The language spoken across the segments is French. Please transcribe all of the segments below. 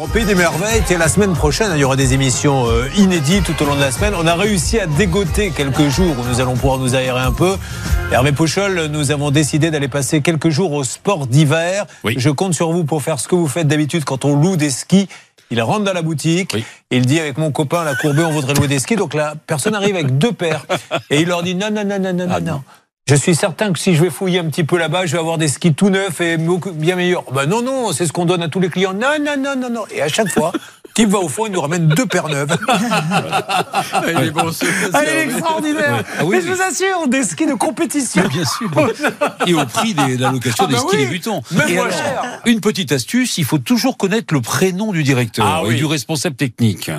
Au Pays des Merveilles, et la semaine prochaine, il y aura des émissions euh, inédites tout au long de la semaine. On a réussi à dégoter quelques jours où nous allons pouvoir nous aérer un peu. Hervé Pouchol, nous avons décidé d'aller passer quelques jours au sport d'hiver. Oui. Je compte sur vous pour faire ce que vous faites d'habitude quand on loue des skis. Il rentre dans la boutique, Oui. il dit avec mon copain la courbée, on voudrait louer des skis. Donc la personne arrive avec deux paires et il leur dit non, non, non, non, non, Ah, non, non. Je suis certain que si je vais fouiller un petit peu là-bas, je vais avoir des skis tout neufs et bien meilleurs. Ben non, non, c'est ce qu'on donne à tous les clients. Non, non, non, non, non. Et à chaque fois, type va au fond, il nous ramène deux paires neuves. Il est bon, c'est- Elle est extraordinaire. Ah oui, Mais je vous assure, des skis de compétition. Bien sûr. Et au prix des- de la location Ah bah des skis oui, débutants. même Et moins alors, cher. Une petite astuce, il faut toujours connaître le prénom du directeur Ah et oui. du responsable technique.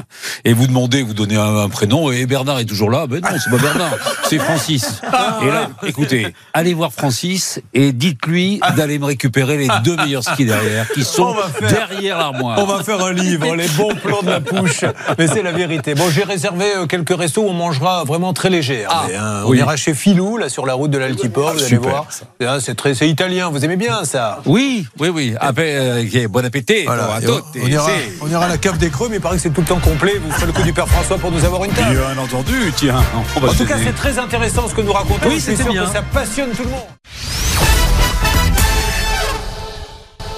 Et vous demandez, vous donnez un, un prénom, et Bernard est toujours là. Ben non, c'est pas Bernard, c'est Francis. Et là, écoutez, allez voir Francis et dites-lui d'aller me récupérer les deux meilleurs skis derrière, qui sont derrière l'armoire. On va faire un livre, les bons plans de la pouche. Mais c'est la vérité. Bon, j'ai réservé euh, quelques restos où on mangera vraiment très léger. Ah, Mais, hein, on ira chez Filou, là, sur la route de l'Altiport, vous allez super, voir. Hein, C'est très, c'est italien. Vous aimez bien ça? Oui, oui, oui. Après, euh, ok, bon appétit. Voilà. Bon, on, on ira, c'est- on ira à la cave des creux, mais il paraît que c'est tout le temps complet. Vous ferez le coup du Père François pour nous avoir une table. Bien entendu, tiens. En tout cas, c'est très intéressant ce que nous racontons. Oui, c'était sûr bien. que ça passionne tout le monde.